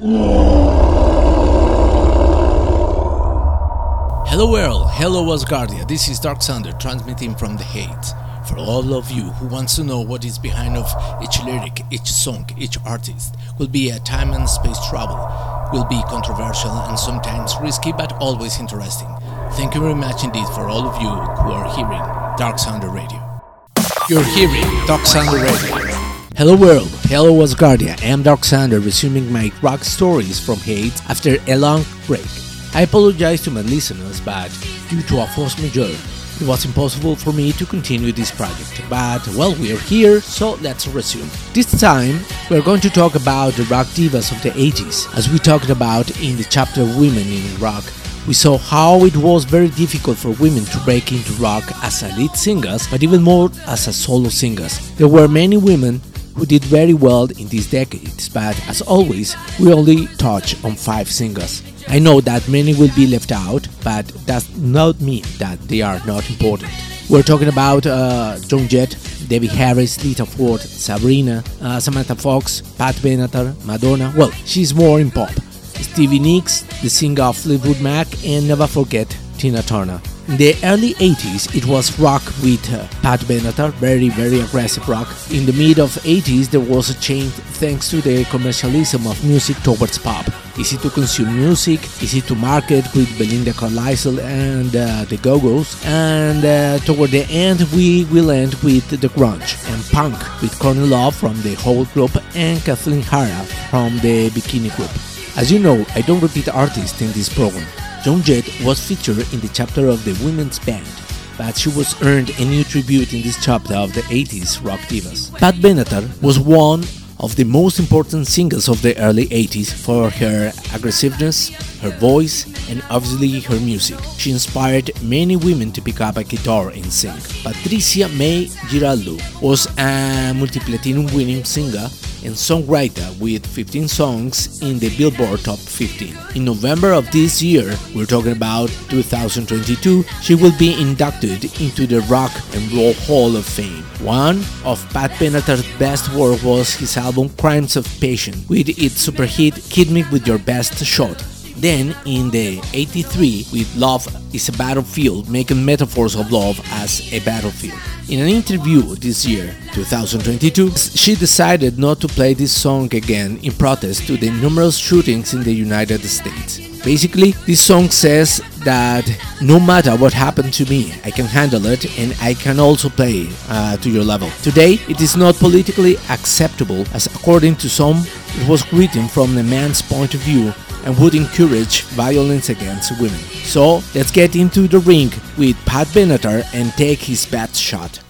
Hello world, hello Asgardia, this is Dark Thunder transmitting from the hate. For all of you who wants to know what is behind of each lyric, each song, each artist, will be a time and space travel, will be controversial and sometimes risky but always interesting. Thank you very much indeed for all of you who are hearing Dark Thunder Radio. You're hearing Dark Thunder Radio. Hello world, hello Asgardia, I am Dark Thunder resuming my rock stories from hate after a long break. I apologize to my listeners, but due to a force majeure, it was impossible for me to continue this project. But well, we're here, so let's resume. This time, we're going to talk about the rock divas of the 80s. As we talked about in the chapter Women in Rock, we saw how it was very difficult for women to break into rock as a lead singers, but even more as a solo singers. There were many women who did very well in these decades, but as always, we only touch on five singers. I know that many will be left out, but does not mean that they are not important. We're talking about uh, Joan Jett, Debbie Harris, Lita Ford, Sabrina, uh, Samantha Fox, Pat Benatar, Madonna. Well, she's more in pop. Stevie Nicks, the singer of Fleetwood Mac, and never forget Tina Turner. In the early 80s, it was rock with uh, Pat Benatar, very, very aggressive rock. In the mid of 80s, there was a change thanks to the commercialism of music towards pop. Easy to consume music, easy to market with Belinda Carlisle and uh, the Go-Go's. And uh, toward the end, we will end with the grunge and punk with Courtney Love from the Hole Group and Kathleen Hanna from the Bikini Group. As you know, I don't repeat artists in this program. Joan Jett was featured in the chapter of the women's band, but she was earned a new tribute in this chapter of the 80s rock divas. Pat Benatar was one of the most important singers of the early 80s for her aggressiveness, her voice, and obviously her music. She inspired many women to pick up a guitar and sing. Patricia Mae Giraldo was a multi-platinum winning singer and songwriter with 15 songs in the Billboard Top 15. In November of this year, we're talking about 2022, she will be inducted into the Rock and Roll Hall of Fame. One of Pat Benatar's best work was his album Crimes of Passion, with its super hit Hit Me With Your Best Shot. Then, in the 83, with Love is a Battlefield, making metaphors of love as a battlefield. In an interview this year, 2022, she decided not to play this song again in protest to the numerous shootings in the United States. Basically, this song says that no matter what happened to me, I can handle it and I can also play uh, to your level. Today, it is not politically acceptable, as according to some, it was written from a man's point of view and would encourage violence against women. So let's get into the ring with Pat Benatar and take his best shot.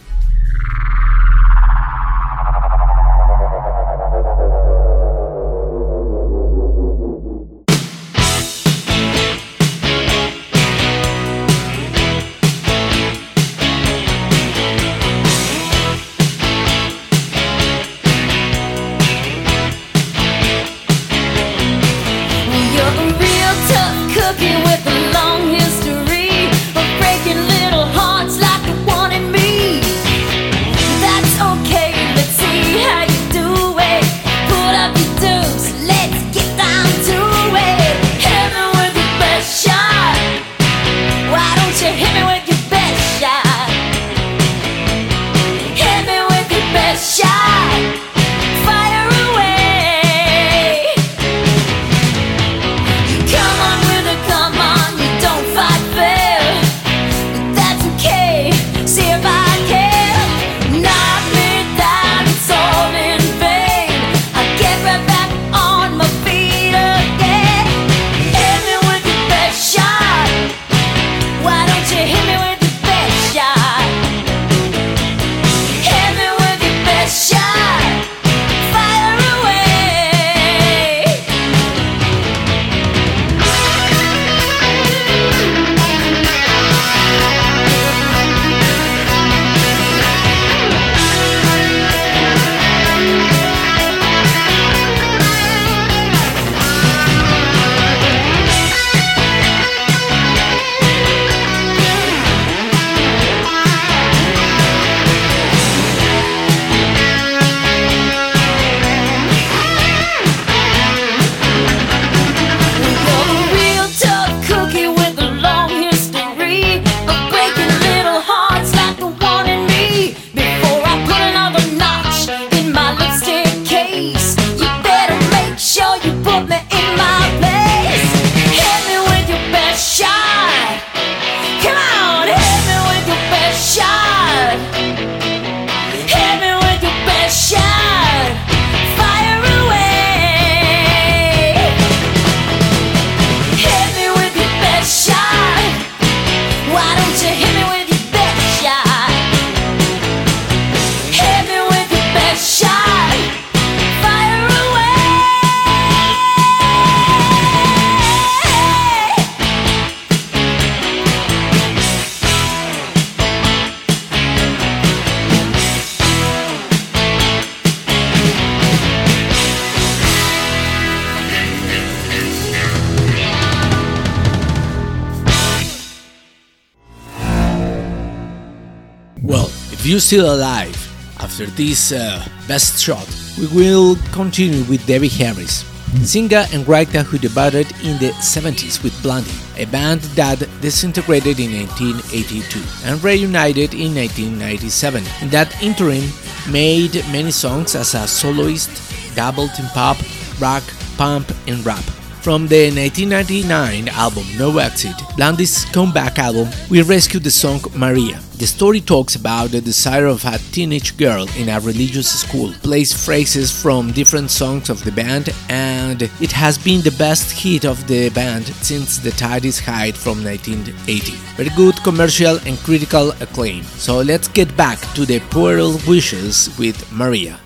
You're still alive after this uh, best shot, we will continue with Debbie Harris, singer and writer who debuted in the 70s with Blondie, a band that disintegrated in 1982 and reunited in 1997. In that interim, made many songs as a soloist, dabbled in pop, rock, pump, and rap. From the 1999 album No Exit, Blondie's comeback album, we rescued the song Maria. The story talks about the desire of a teenage girl in a religious school, plays phrases from different songs of the band, and it has been the best hit of the band since The Tide is High from 1980. Very good commercial and critical acclaim. So let's get back to the Puerile Wishes with Maria.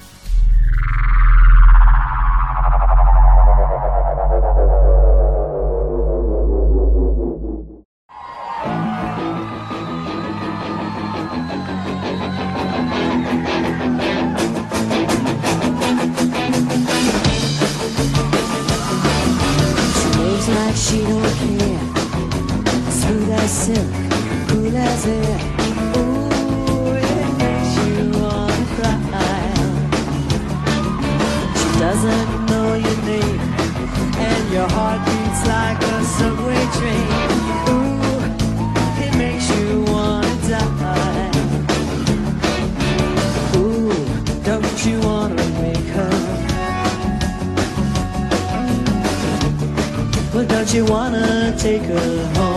You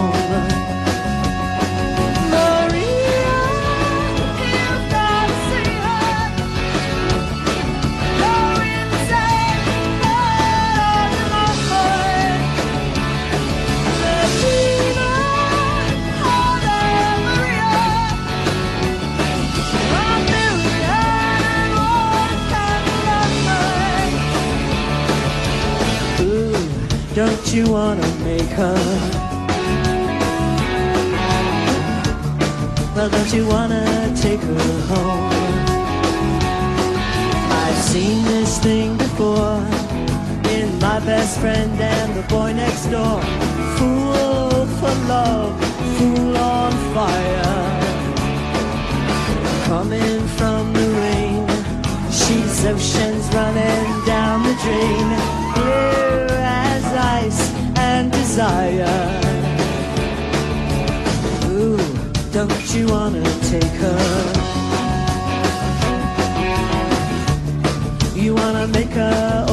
best friend and the boy next door. Fool for love, fool on fire. Coming from the rain, she's oceans running down the drain. Blue as ice and desire. Ooh, don't you wanna take her? You wanna make her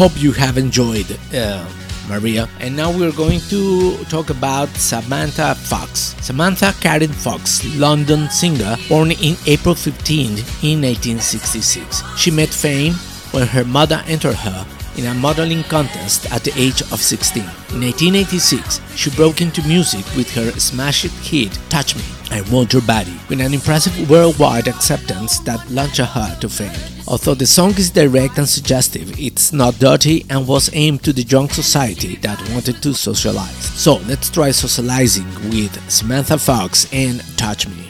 hope you have enjoyed uh, Maria. And now we're going to talk about Samantha Fox. Samantha Karen Fox, London singer, born in April 15 in 1966. She met fame when her mother entered her in a modeling contest at the age of 16. In 1986, she broke into music with her smash hit Touch Me, I Want Your Body, with an impressive worldwide acceptance that launched her to fame. Although the song is direct and suggestive, it's not dirty and was aimed to the young society that wanted to socialize. So let's try socializing with Samantha Fox and Touch Me.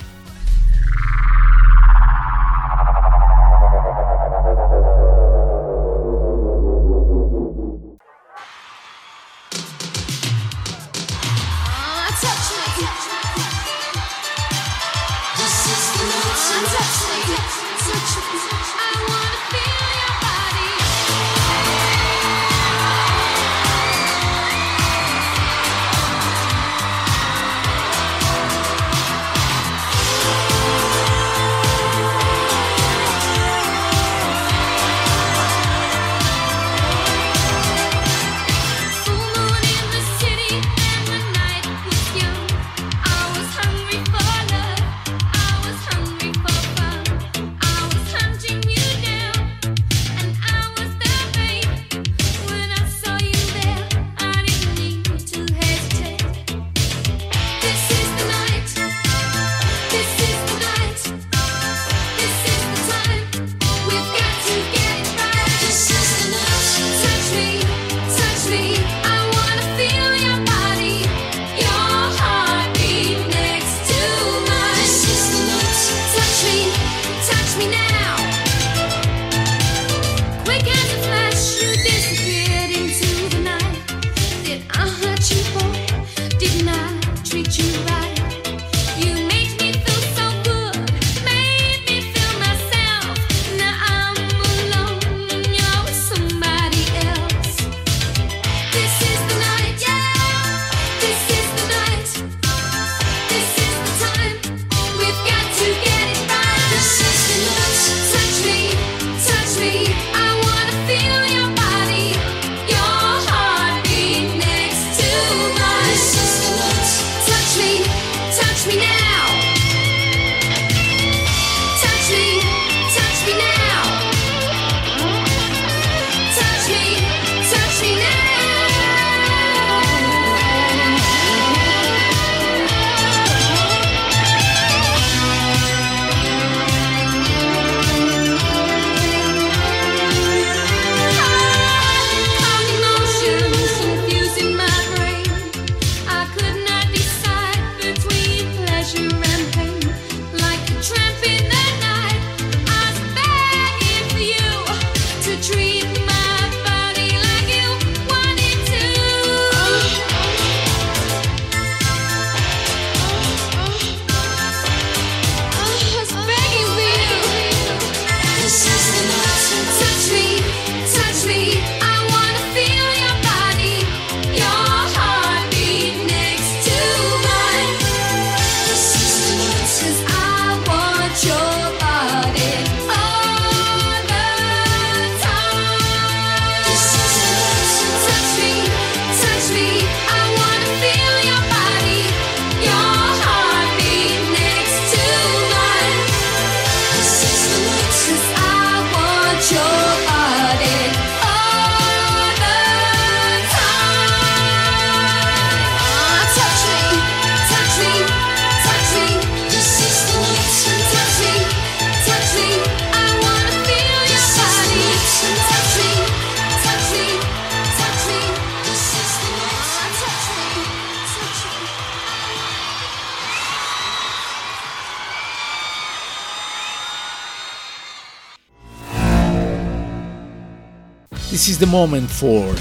This is the moment for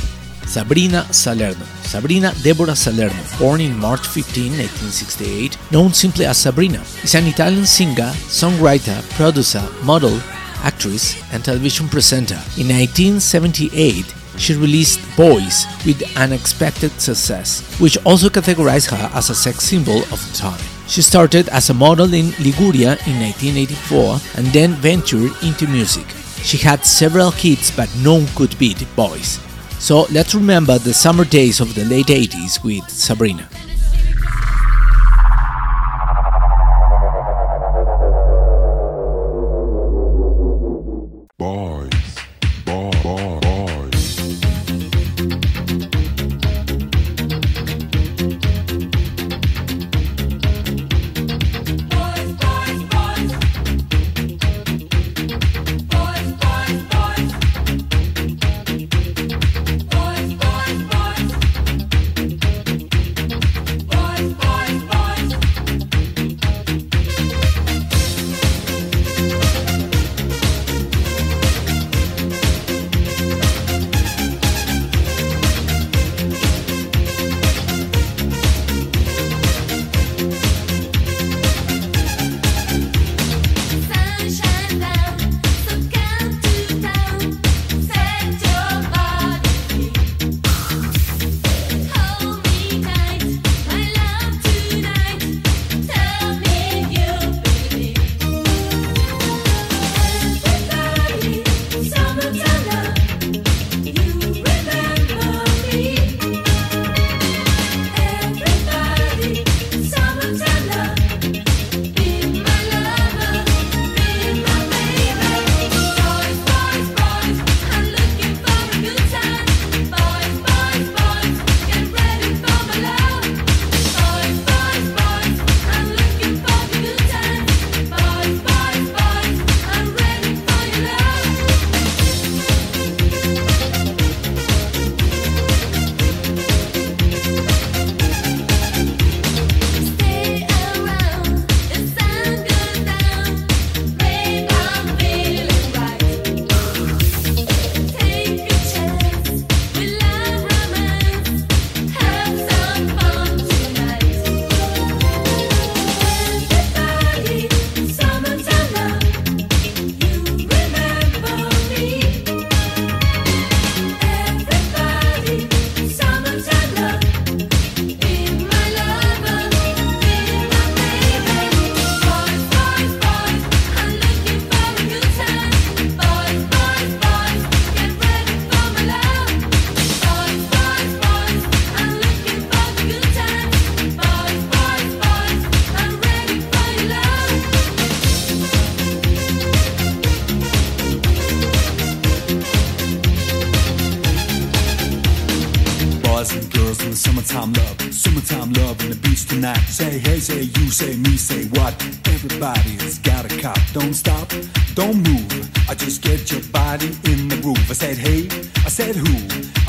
Sabrina Salerno. Sabrina Deborah Salerno, born in March 15, 1968, known simply as Sabrina, is an Italian singer, songwriter, producer, model, actress, and television presenter. In 1978, she released Boys with unexpected success, which also categorized her as a sex symbol of the time. She started as a model in Liguria in 1984 and then ventured into music. She had several hits, but none could beat the Boys. So let's remember the summer days of the late 80s with Sabrina.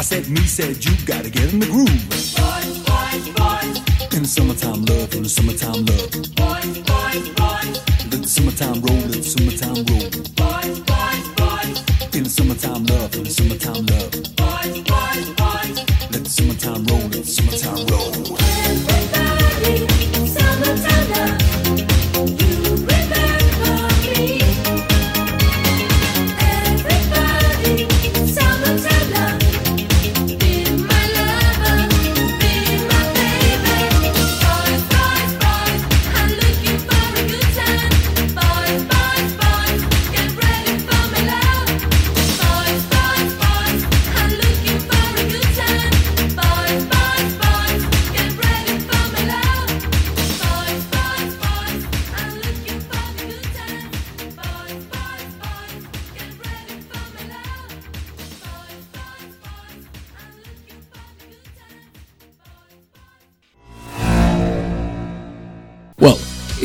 I said, me said, you gotta get in the groove. Boys, boys, boys. In the summertime love, in the summertime love. Boys, boys, boys. Let the summertime roll, let the summertime roll. Boys, boys, boys. In the summertime love, in the summertime love.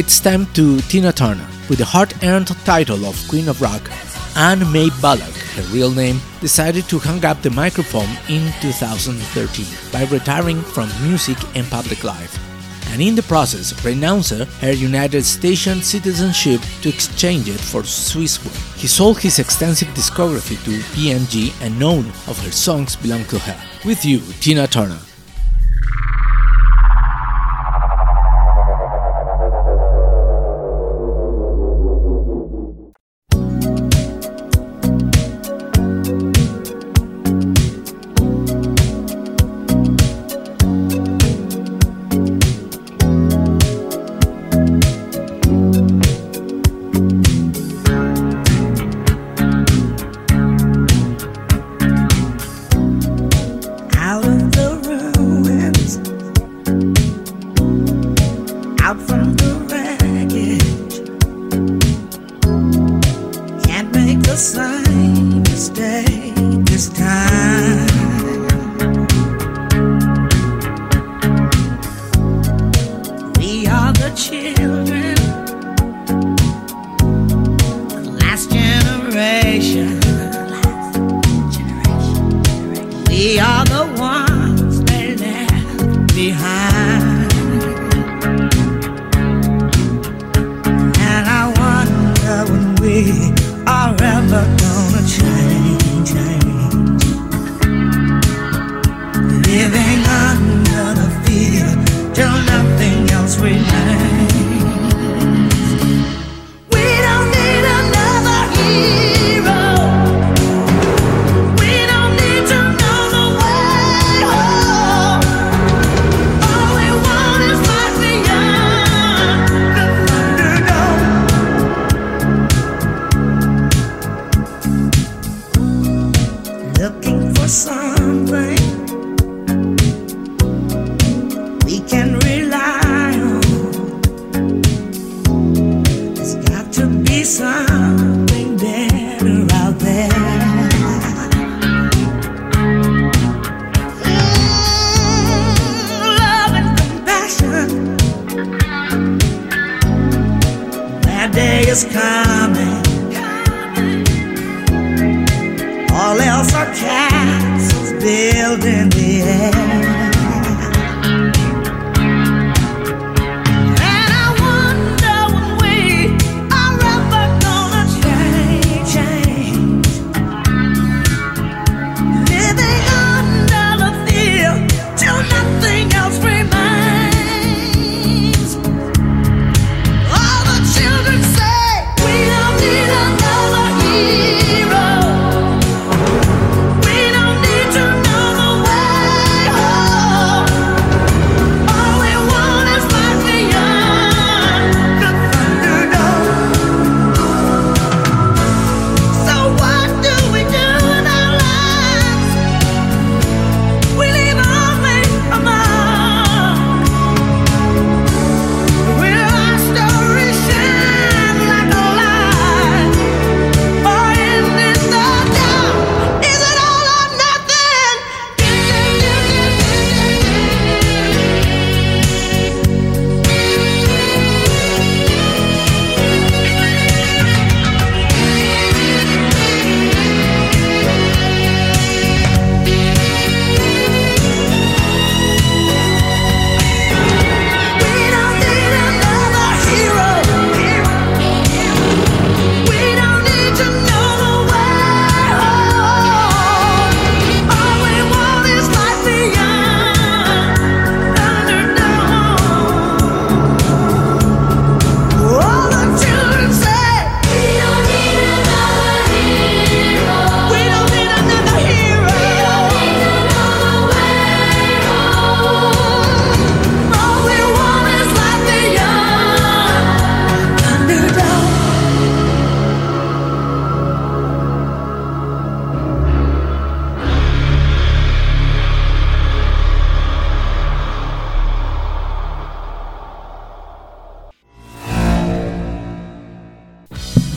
It's time to Tina Turner. With the hard-earned title of Queen of Rock, Ann Mae Bullock, her real name, decided to hang up the microphone in 2013 by retiring from music and public life, and in the process renounced her United States citizenship to exchange it for Swiss one. He sold his extensive discography to BMG and none of her songs belong to her. With you, Tina Turner.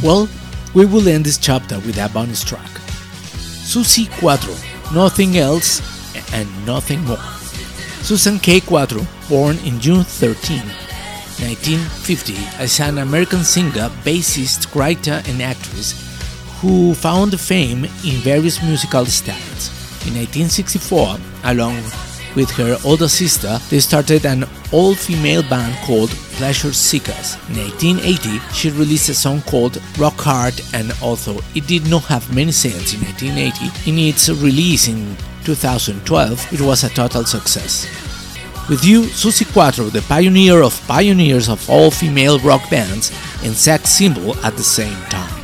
Well, we will end this chapter with a bonus track. Suzi Quatro, Nothing Else and Nothing More. Susan K. Quatro, born in June 13, 1950, is an American singer, bassist, writer, and actress who found fame in various musical styles. In 1964, along with her older sister, they started an all female band called Pleasure Seekers. In 1980, she released a song called Rock Hard, and although it did not have many sales in 1980, in its release in 2012, it was a total success. With you, Suzi Quatro, the pioneer of pioneers of all female rock bands and sex symbol at the same time.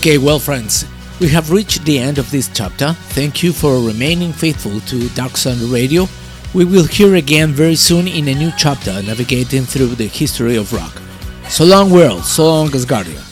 Okay, well, friends, we have reached the end of this chapter. Thank you for remaining faithful to Dark Thunder Radio. We will hear again very soon in a new chapter navigating through the history of rock. So long, world, so long, Asgardia.